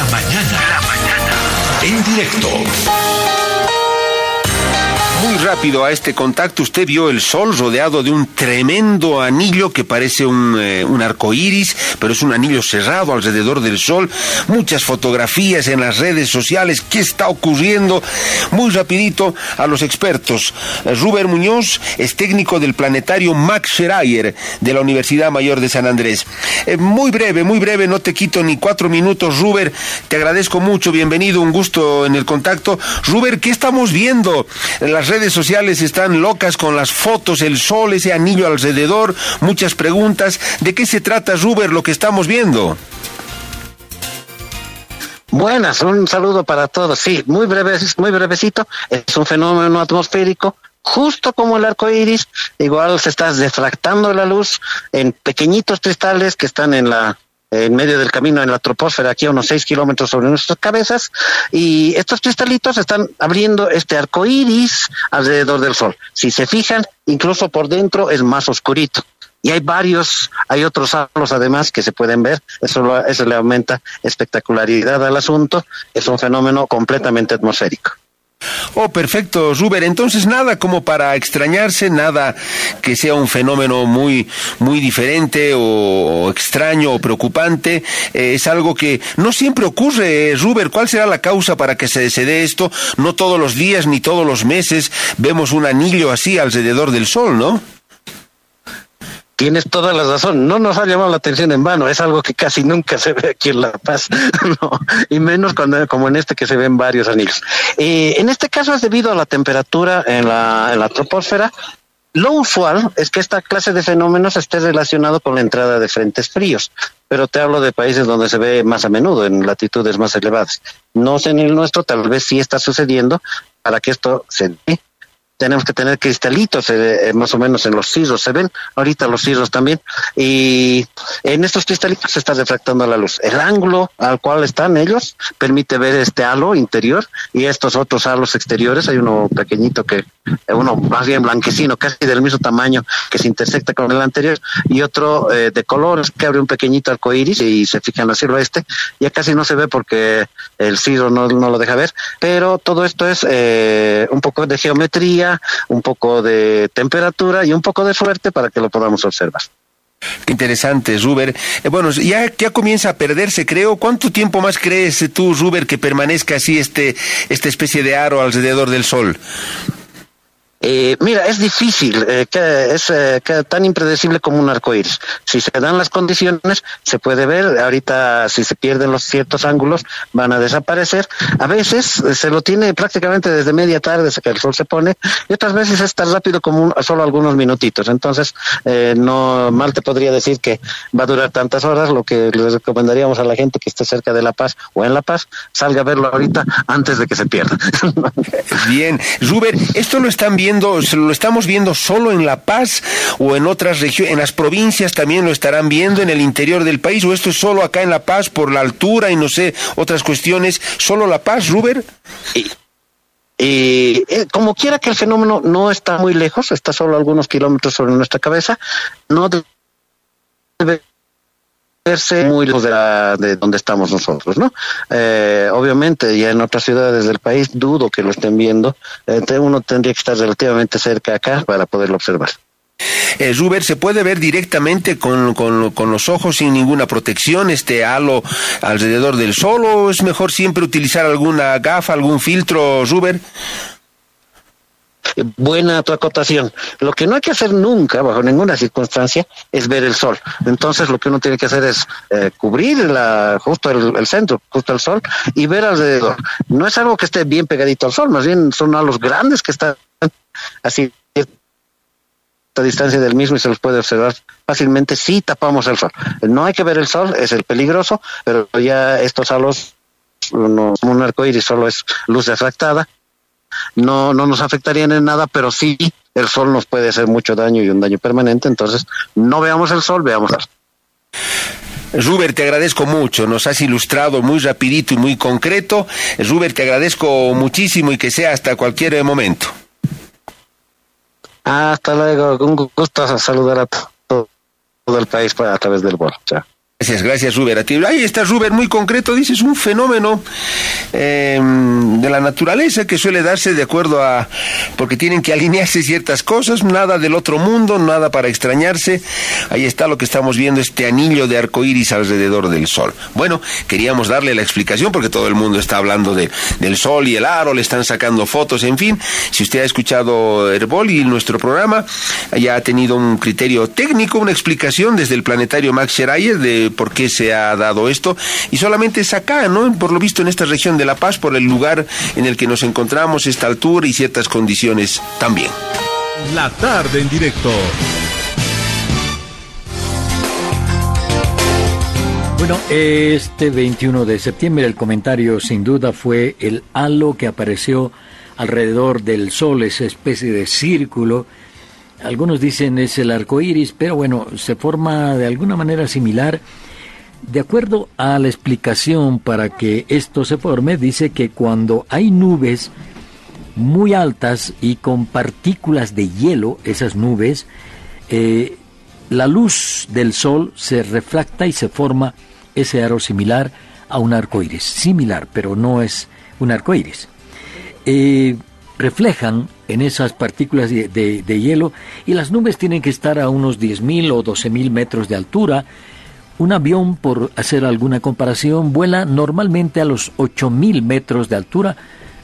La mañana. La mañana. En directo. Muy rápido a este contacto, usted vio el sol rodeado de un tremendo anillo que parece un, eh, arco iris, pero es un anillo cerrado alrededor del sol. Muchas fotografías en las redes sociales. ¿Qué está ocurriendo? Muy rapidito a los expertos. Ruber Muñoz es técnico del planetario Max Schreier de la Universidad Mayor de San Andrés. Eh, muy breve, muy breve, no te quito ni cuatro minutos, Ruber. Te agradezco mucho, bienvenido, un gusto en el contacto. Ruber, ¿qué estamos viendo? Las redes sociales están locas con las fotos, el sol, ese anillo alrededor, muchas preguntas. ¿De qué se trata, Ruber, lo que estamos viendo? Buenas, un saludo para todos. Sí, muy breve, muy brevecito. Es un fenómeno atmosférico, justo como el arco iris. Igual se está defractando la luz en pequeñitos cristales que están en la en medio del camino en la troposfera, aquí a unos seis kilómetros sobre nuestras cabezas, y estos cristalitos están abriendo este arco iris alrededor del Sol. Si se fijan, incluso por dentro es más oscurito. Y hay varios, hay otros halos además que se pueden ver, eso, eso le aumenta espectacularidad al asunto, es un fenómeno completamente atmosférico. Oh, perfecto, Ruber. Entonces nada como para extrañarse, nada que sea un fenómeno muy, muy diferente o, extraño o preocupante. Eh, es algo que no siempre ocurre, Ruber. ¿Cuál será la causa para que se, se dé esto? No todos los días ni todos los meses vemos un anillo así alrededor del Sol, ¿no? Tienes toda la razón, no nos ha llamado la atención en vano, es algo que casi nunca se ve aquí en La Paz, no, y menos cuando, como en este que se ven varios anillos. Eh, en este caso es debido a la temperatura en la, en troposfera. Lo usual es que esta clase de fenómenos esté relacionado con la entrada de frentes fríos, pero te hablo de países donde se ve más a menudo, en latitudes más elevadas. No sé en el nuestro, tal vez sí está sucediendo para que esto se dé tenemos que tener cristalitos eh, eh, más o menos en los cirros, se ven ahorita los cirros también, y en estos cristalitos se está refractando la luz. El ángulo al cual están ellos permite ver este halo interior y estos otros halos exteriores, hay uno pequeñito que, eh, uno más bien blanquecino, casi del mismo tamaño que se intersecta con el anterior, y otro de colores que abre un pequeñito arco iris y se fija en el cielo este, ya casi no se ve porque el cirro no, no lo deja ver, pero todo esto es un poco de geometría, un poco de temperatura y un poco de suerte para que lo podamos observar. Qué interesante, Ruber. Eh, bueno, ya, ya comienza a perderse, creo. ¿Cuánto tiempo más crees tú, Ruber, que permanezca así este, esta especie de aro alrededor del Sol? Eh, mira, es difícil, eh, es eh, tan impredecible como un arco iris. Si se dan las condiciones, se puede ver. Ahorita, si se pierden los ciertos ángulos, van a desaparecer. A veces se lo tiene prácticamente desde media tarde, que el sol se pone, y otras veces es tan rápido como solo algunos minutitos. Entonces, no mal te podría decir que va a durar tantas horas. Lo que les recomendaríamos a la gente que esté cerca de La Paz o en La Paz, salga a verlo ahorita antes de que se pierda. Bien, Ruber, esto lo están viendo lo estamos viendo solo en La Paz o en otras regiones, en las provincias también lo estarán viendo, en el interior del país, o esto es solo acá en La Paz por la altura y no sé, otras cuestiones, solo La Paz, Ruber? Y, eh, como quiera que el fenómeno no está muy lejos, está solo algunos kilómetros sobre nuestra cabeza, no debe muy lejos de, de, donde estamos nosotros, ¿no? Eh, obviamente, ya en otras ciudades del país dudo que lo estén viendo. Eh, uno tendría que estar relativamente cerca acá para poderlo observar. Eh, Ruber, ¿se puede ver directamente con, con, con, los ojos sin ninguna protección este halo alrededor del sol o es mejor siempre utilizar alguna gafa, algún filtro, Ruber? Buena tu acotación. Lo que no hay que hacer nunca, bajo ninguna circunstancia, es ver el sol. Entonces, lo que uno tiene que hacer es eh, cubrir la, justo el, centro, justo el sol, y ver alrededor. No es algo que esté bien pegadito al sol, más bien son a los grandes que están así a distancia del mismo y se los puede observar fácilmente si tapamos el sol. No hay que ver el sol, es el peligroso, pero ya estos halos, un arco iris solo es luz refractada, no, no nos afectarían en nada, pero sí el sol nos puede hacer mucho daño y un daño permanente, entonces no veamos el sol, veamos el Ruber, te agradezco mucho, nos has ilustrado muy rapidito y muy concreto. Ruber, te agradezco muchísimo y que sea hasta cualquier momento. Hasta luego, un gusto saludar a todo el país a través del vuelo. Gracias, gracias, Ruber. Ahí está, Ruber, muy concreto, dices, un fenómeno em, de la naturaleza que suele darse de acuerdo a. porque tienen que alinearse ciertas cosas, nada del otro mundo, nada para extrañarse. Ahí está lo que estamos viendo, este anillo de arco iris alrededor del Sol. Bueno, queríamos darle la explicación porque todo el mundo está hablando de, del Sol y el aro, le están sacando fotos, en fin. Si usted ha escuchado Herbol y nuestro programa, ya ha tenido un criterio técnico, una explicación desde el planetario Max Schreier de por qué se ha dado esto. Y solamente es acá, ¿no? Por lo visto en esta región de La Paz, por el lugar en el que nos encontramos, esta altura y ciertas condiciones también. La tarde en directo. Bueno, este 21 de septiembre el comentario sin duda fue el halo que apareció alrededor del Sol, esa especie de círculo algunos dicen es el arco iris, pero bueno, se forma de alguna manera similar. De acuerdo a la explicación para que esto se forme, dice que cuando hay nubes muy altas y con partículas de hielo, esas nubes, eh, la luz del sol se refracta y se forma ese aro similar a un arco iris. Similar, pero no es un arco iris. Eh, reflejan en esas partículas de, hielo y las nubes tienen que estar a unos 10.000 o 12.000 metros de altura. Un avión, por hacer alguna comparación, vuela normalmente a los 8.000 metros de altura,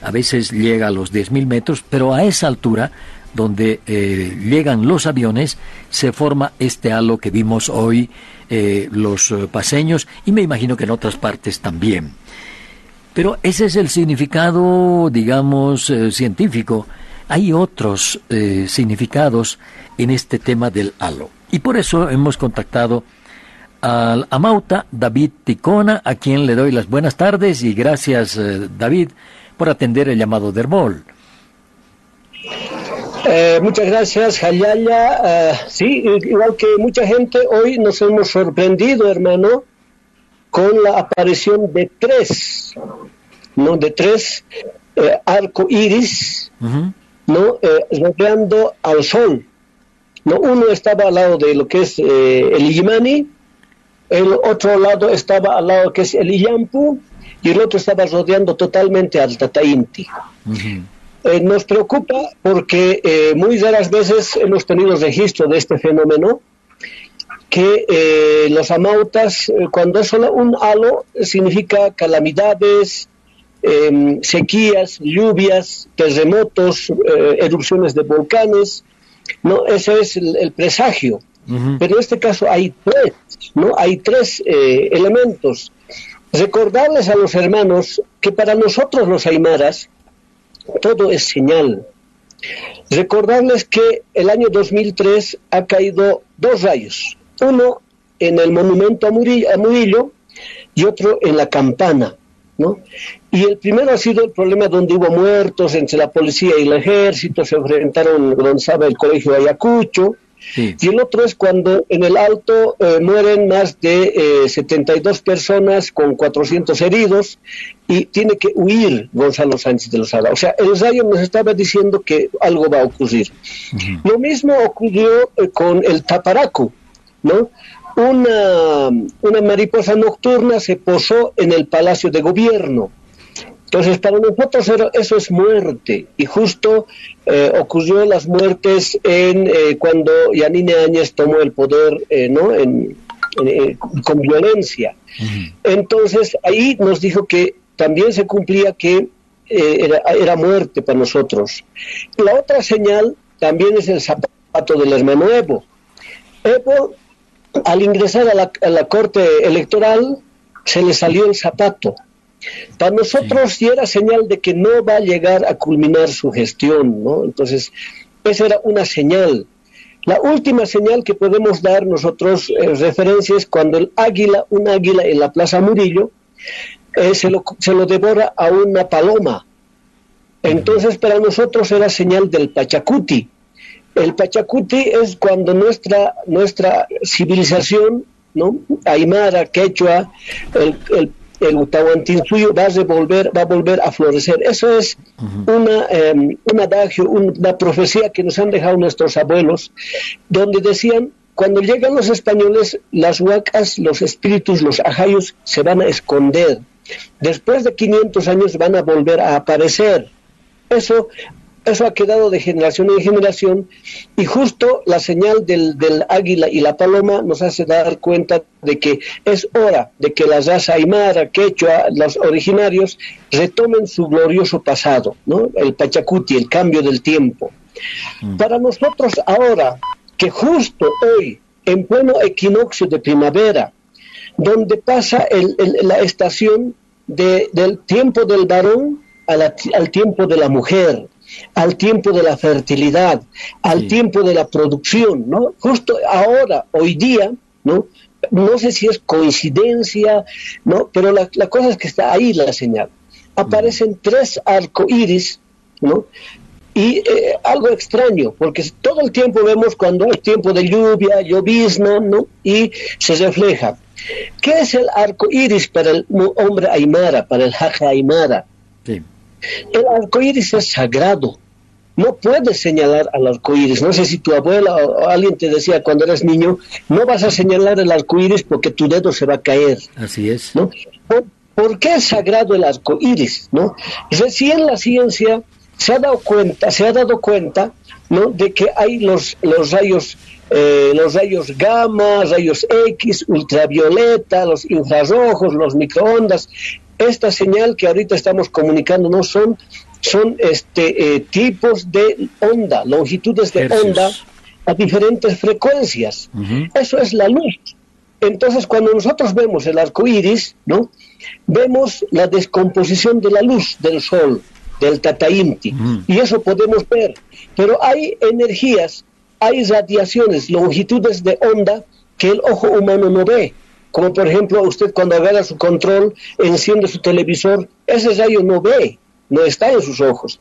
a veces llega a los 10.000 metros, pero a esa altura, donde eh, llegan los aviones, se forma este halo que vimos hoy eh, los eh, paseños y me imagino que en otras partes también. Pero ese es el significado, digamos, eh, científico. Hay otros eh, significados en este tema del halo. Y por eso hemos contactado al Amauta David Ticona, a quien le doy las buenas tardes y gracias, eh, David, por atender el llamado de Herbol. muchas gracias, Jayaya. sí, igual que mucha gente, hoy nos hemos sorprendido, hermano, con la aparición de tres, ¿no? De tres eh, arco iris, ¿no? Eh, rodeando al sol. ¿no? Uno estaba al lado de lo que es eh, el Iyimani, el otro lado estaba al lado que es el Iyampu, y el otro estaba rodeando totalmente al Tatainti. nos preocupa porque muy raras veces hemos tenido registro de este fenómeno, que eh, los amautas, eh, cuando es solo un halo, significa calamidades, em, sequías, lluvias, terremotos, eh, erupciones de volcanes, ¿no? Ese es el, presagio. Pero en este caso hay tres, ¿no? Hay tres elementos. Recordarles a los hermanos que para nosotros los aymaras, todo es señal. Recordarles que el año 2003 ha caído dos rayos, uno en el monumento a Murillo, y otro en la campana, ¿no? Y el primero ha sido el problema donde hubo muertos entre la policía y el ejército, se enfrentaron donde estaba el colegio de Ayacucho, y el otro es cuando en el alto eh, mueren más de 72 eh, personas con 400 heridos y tiene que huir Gonzalo Sánchez de los Lozada. O sea, el rayo nos estaba diciendo que algo va a ocurrir. Lo mismo ocurrió eh, con el Taparaco, ¿no? Una, una mariposa nocturna se posó en el Palacio de Gobierno. Entonces, para nosotros eso es muerte. Y justo eh, ocurrió las muertes en eh, cuando Yanine Áñez tomó el poder eh, ¿no? En, con violencia. Entonces, ahí nos dijo que también se cumplía que era, era, muerte para nosotros. La otra señal también es el zapato del hermano Evo. Evo al ingresar a la, corte electoral se le salió el zapato. Para nosotros sí. era señal de que no va a llegar a culminar su gestión, ¿no? Entonces, esa era una señal. La última señal que podemos dar nosotros eh, referencia es cuando el águila, un águila en la Plaza Murillo, eh, se, lo, se lo devora a una paloma. Entonces, para nosotros era señal del Pachacuti. El Pachacuti es cuando nuestra, nuestra civilización, ¿no? Aymara, Quechua, el, el, el va a volver, va a volver a florecer. Eso es una, um, un adagio, una profecía que nos han dejado nuestros abuelos, donde decían cuando llegan los españoles, las huacas, los espíritus, los ajayos se van a esconder. Después de 500 años van a volver a aparecer. Eso eso ha quedado de generación en generación y justo la señal del, águila y la paloma nos hace dar cuenta de que es hora de que la raza aymara, quechua, los originarios retomen su glorioso pasado, ¿no? el pachacuti, el cambio del tiempo. Mm. Para nosotros ahora, que justo hoy, en pleno equinoccio de primavera, donde pasa la estación del tiempo del varón al tiempo de la mujer, al tiempo de la fertilidad, al tiempo de la producción, ¿no? Justo ahora, hoy día, ¿no? No sé si es coincidencia, ¿no? Pero la, cosa es que está ahí la señal. Aparecen mm. tres arcoíris, ¿no? Y eh, algo extraño, porque todo el tiempo vemos cuando es tiempo de lluvia, llovizna, ¿no? Y se refleja. ¿Qué es el arco iris para el hombre aymara, para el jaja aymara? Sí. El arco iris es sagrado. No puedes señalar al arco iris. No sé si tu abuela o alguien te decía cuando eras niño, no vas a señalar el arco iris porque tu dedo se va a caer. Así es. ¿no? ¿Por, qué es sagrado el arco iris? ¿no? Recién la ciencia se ha dado cuenta, se ha dado cuenta ¿no? de que hay los, los rayos eh, los rayos gamma, rayos X, ultravioleta, los infrarrojos, los microondas, esta señal que ahorita estamos comunicando no son, son este, eh, tipos de onda, longitudes de onda a diferentes frecuencias. Eso es la luz. Entonces, cuando nosotros vemos el arco iris, ¿no? vemos la descomposición de la luz del sol, del Tataimti, y eso podemos ver. Pero hay energías, hay radiaciones, longitudes de onda que el ojo humano no ve como por ejemplo usted cuando agarra su control, enciende su televisor, ese rayo no ve, no está en sus ojos.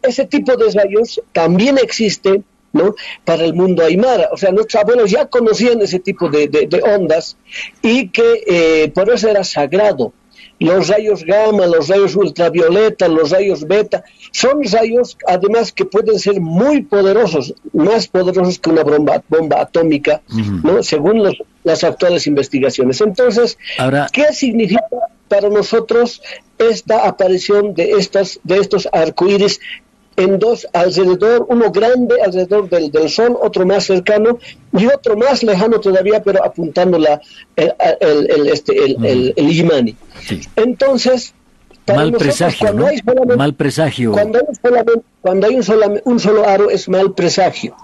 Ese tipo de rayos también existe ¿no? para el mundo aymara. O sea, nuestros abuelos ya conocían ese tipo de, ondas y que eh, por eso era sagrado los rayos gamma, los rayos ultravioleta, los rayos beta, son rayos además que pueden ser muy poderosos, más poderosos que una bomba, bomba atómica, ¿no? según las actuales investigaciones. Entonces, ¿qué significa para nosotros esta aparición de, estas, de estos arcoíris en dos alrededor, uno grande alrededor del, del, Sol, otro más cercano y otro más lejano todavía, pero apuntando la, el, el, este, el, el, Imani. Entonces, mal presagio, ¿no? mal presagio. Cuando hay, cuando hay un, solo, un solo aro es mal presagio.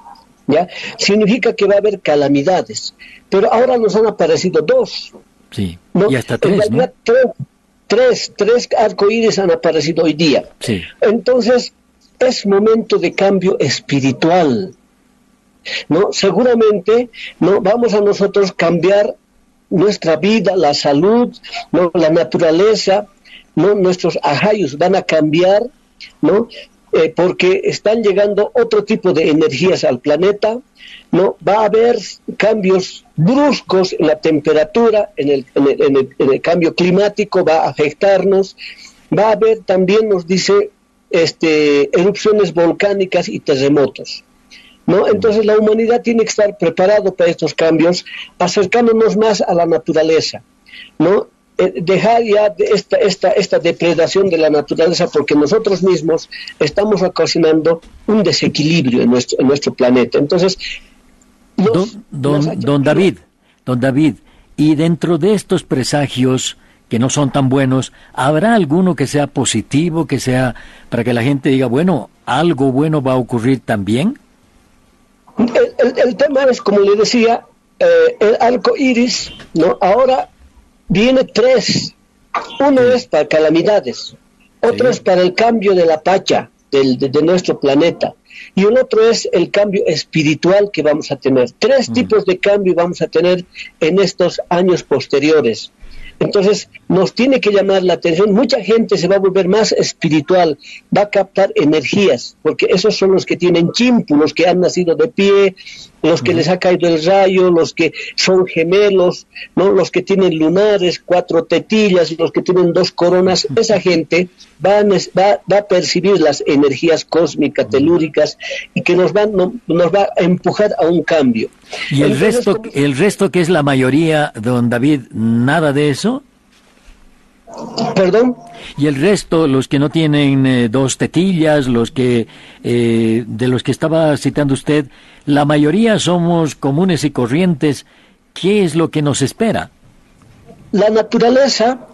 ¿ya? Significa que va a haber calamidades. Pero ahora nos han aparecido dos. Sí, y hasta tres, ¿no? tres, tres, tres arcoíris han aparecido hoy día. Sí. Entonces, es momento de cambio espiritual. ¿no? Seguramente no vamos a nosotros cambiar nuestra vida, la salud, ¿no? la naturaleza, ¿no? nuestros ajayos van a cambiar, ¿no? Eh, porque están llegando otro tipo de energías al planeta, ¿no? Va a haber cambios bruscos en la temperatura, en el, en el cambio climático, va a afectarnos, va a haber también, nos dice este, erupciones volcánicas y terremotos. ¿no? Entonces la humanidad tiene que estar preparado para estos cambios, acercándonos más a la naturaleza, ¿no? Eh, dejar ya esta, esta, esta depredación de la naturaleza porque nosotros mismos estamos ocasionando un desequilibrio en nuestro, en nuestro planeta. Entonces, don, don David, don David, y dentro de estos presagios, que no son tan buenos, ¿habrá alguno que sea positivo, que sea para que la gente diga, bueno, algo bueno va a ocurrir también? El, tema es, como le decía, eh, el arco iris, ¿no? Ahora viene tres. Uno es para calamidades, otro es para el cambio de la pacha del, de, nuestro planeta, y el otro es el cambio espiritual que vamos a tener. Tres tipos de cambio vamos a tener en estos años posteriores. Entonces, nos tiene que llamar la atención. Mucha gente se va a volver más espiritual, va a captar energías, porque esos son los que tienen chimpu, los que han nacido de pie, los que les ha caído el rayo, los que son gemelos, ¿no? los que tienen lunares, cuatro tetillas, los que tienen dos coronas. Esa gente va a, va, a percibir las energías cósmicas, telúricas, y que nos, van, nos va a empujar a un cambio. ¿Y el, resto, el resto que es la mayoría, don David, nada de eso? Perdón. Y el resto, los que no tienen eh, dos tetillas, los que eh, de los que estaba citando usted, la mayoría somos comunes y corrientes. ¿Qué es lo que nos espera? La naturaleza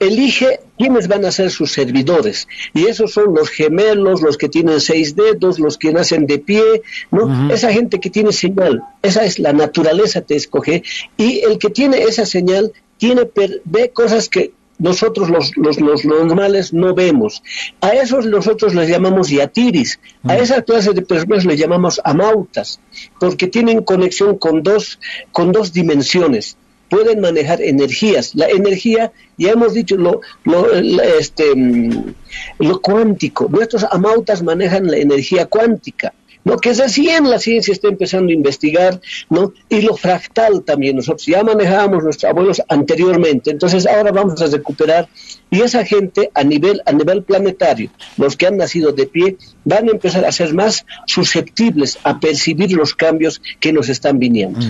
elige quiénes van a ser sus servidores. Y esos son los gemelos, los que tienen seis dedos, los que nacen de pie, ¿no? Esa gente que tiene señal, esa es la naturaleza te escoge. Y el que tiene esa señal tiene ve cosas que nosotros los, los, los, normales no vemos. A esos nosotros les llamamos yatiris, a mm. esa clase de personas les llamamos amautas, porque tienen conexión con dos, con dos dimensiones. Pueden manejar energías. La energía, ya hemos dicho, lo, lo, este, mm, lo cuántico. Nuestros amautas manejan la energía cuántica. ¿No? que recién la ciencia está empezando a investigar, ¿no? y lo fractal también, nosotros ya manejábamos nuestros abuelos anteriormente, entonces ahora vamos a recuperar, y esa gente a nivel, a nivel planetario, los que han nacido de pie, van a empezar a ser más susceptibles a percibir los cambios que nos están viniendo.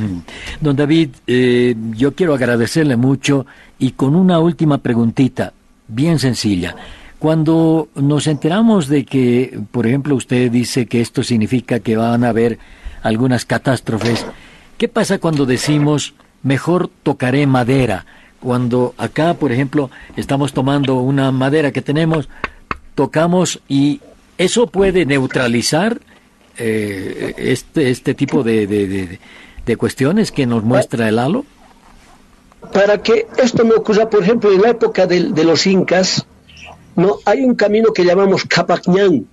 Don David, eh, yo quiero agradecerle mucho y con una última preguntita, bien sencilla. Cuando nos enteramos de que, por ejemplo, usted dice que esto significa que van a haber algunas catástrofes, ¿qué pasa cuando decimos mejor tocaré madera? Cuando acá, por ejemplo, estamos tomando una madera que tenemos, tocamos y eso puede neutralizar eh, este, este tipo de, de, de, cuestiones que nos muestra el halo? Para que esto no ocurra, por ejemplo, en la época de, de los incas, no hay un camino que llamamos Capacñán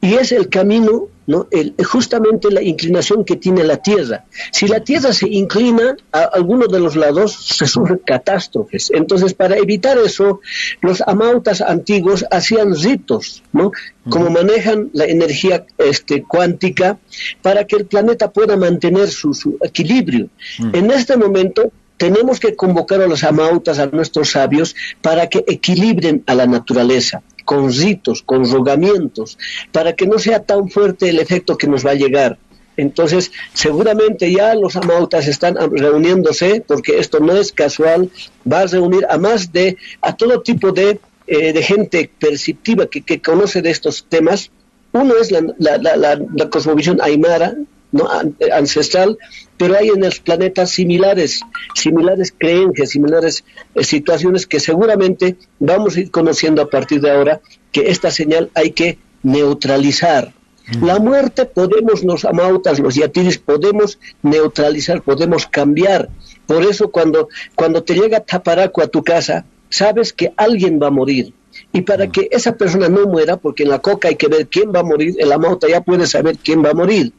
y es el camino, ¿no? El, justamente la inclinación que tiene la Tierra. Si la Tierra se inclina a alguno de los lados, se sufren catástrofes. Entonces, para evitar eso, los amautas antiguos hacían ritos, ¿no? Como manejan la energía este, cuántica para que el planeta pueda mantener su, equilibrio. En este momento, tenemos que convocar a los amautas, a nuestros sabios, para que equilibren a la naturaleza, con ritos, con rogamientos, para que no sea tan fuerte el efecto que nos va a llegar. Entonces, seguramente ya los amautas están reuniéndose, porque esto no es casual, va a reunir a más de, a todo tipo de, eh, de gente perceptiva que, que, conoce de estos temas. Uno es la, la, la, la cosmovisión aymara, ¿no? ancestral, pero hay en los planetas similares, similares creencias, similares eh, situaciones que seguramente vamos a ir conociendo a partir de ahora que esta señal hay que neutralizar. Mm. La muerte podemos, los amautas, los yatiris, podemos neutralizar, podemos cambiar. Por eso cuando, cuando te llega Taparaco a tu casa, sabes que alguien va a morir. Y para mm. que esa persona no muera, porque en la coca hay que ver quién va a morir, el amauta ya puede saber quién va a morir.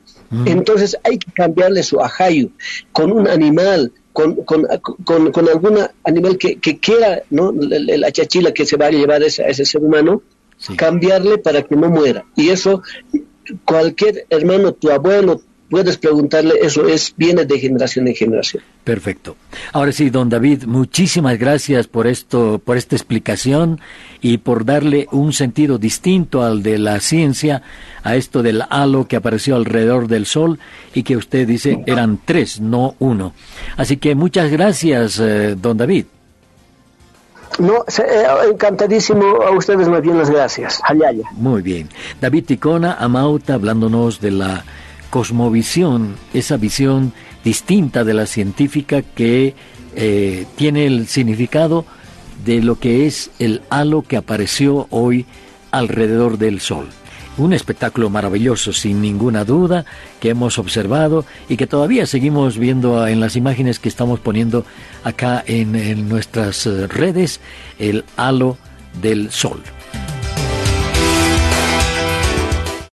Entonces hay que cambiarle su ajayo con un animal, con, con, con, algún animal que, que quiera, ¿no? La, chachila que se va a llevar a ese, ese ser humano, cambiarle para que no muera. Y eso, cualquier hermano, tu abuelo, puedes preguntarle, eso es, viene de generación en generación. Perfecto. Ahora sí, don David, muchísimas gracias por esto, por esta explicación y por darle un sentido distinto al de la ciencia a esto del halo que apareció alrededor del Sol y que usted dice eran tres, no uno. Así que muchas gracias, eh, don David. No, eh, encantadísimo a ustedes, más bien las gracias. Muy bien. David Ticona, Amauta, hablándonos de la cosmovisión, esa visión distinta de la científica que eh, tiene el significado de lo que es el halo que apareció hoy alrededor del Sol. Un espectáculo maravilloso, sin ninguna duda, que hemos observado y que todavía seguimos viendo en las imágenes que estamos poniendo acá en, nuestras eh, redes, el halo del Sol.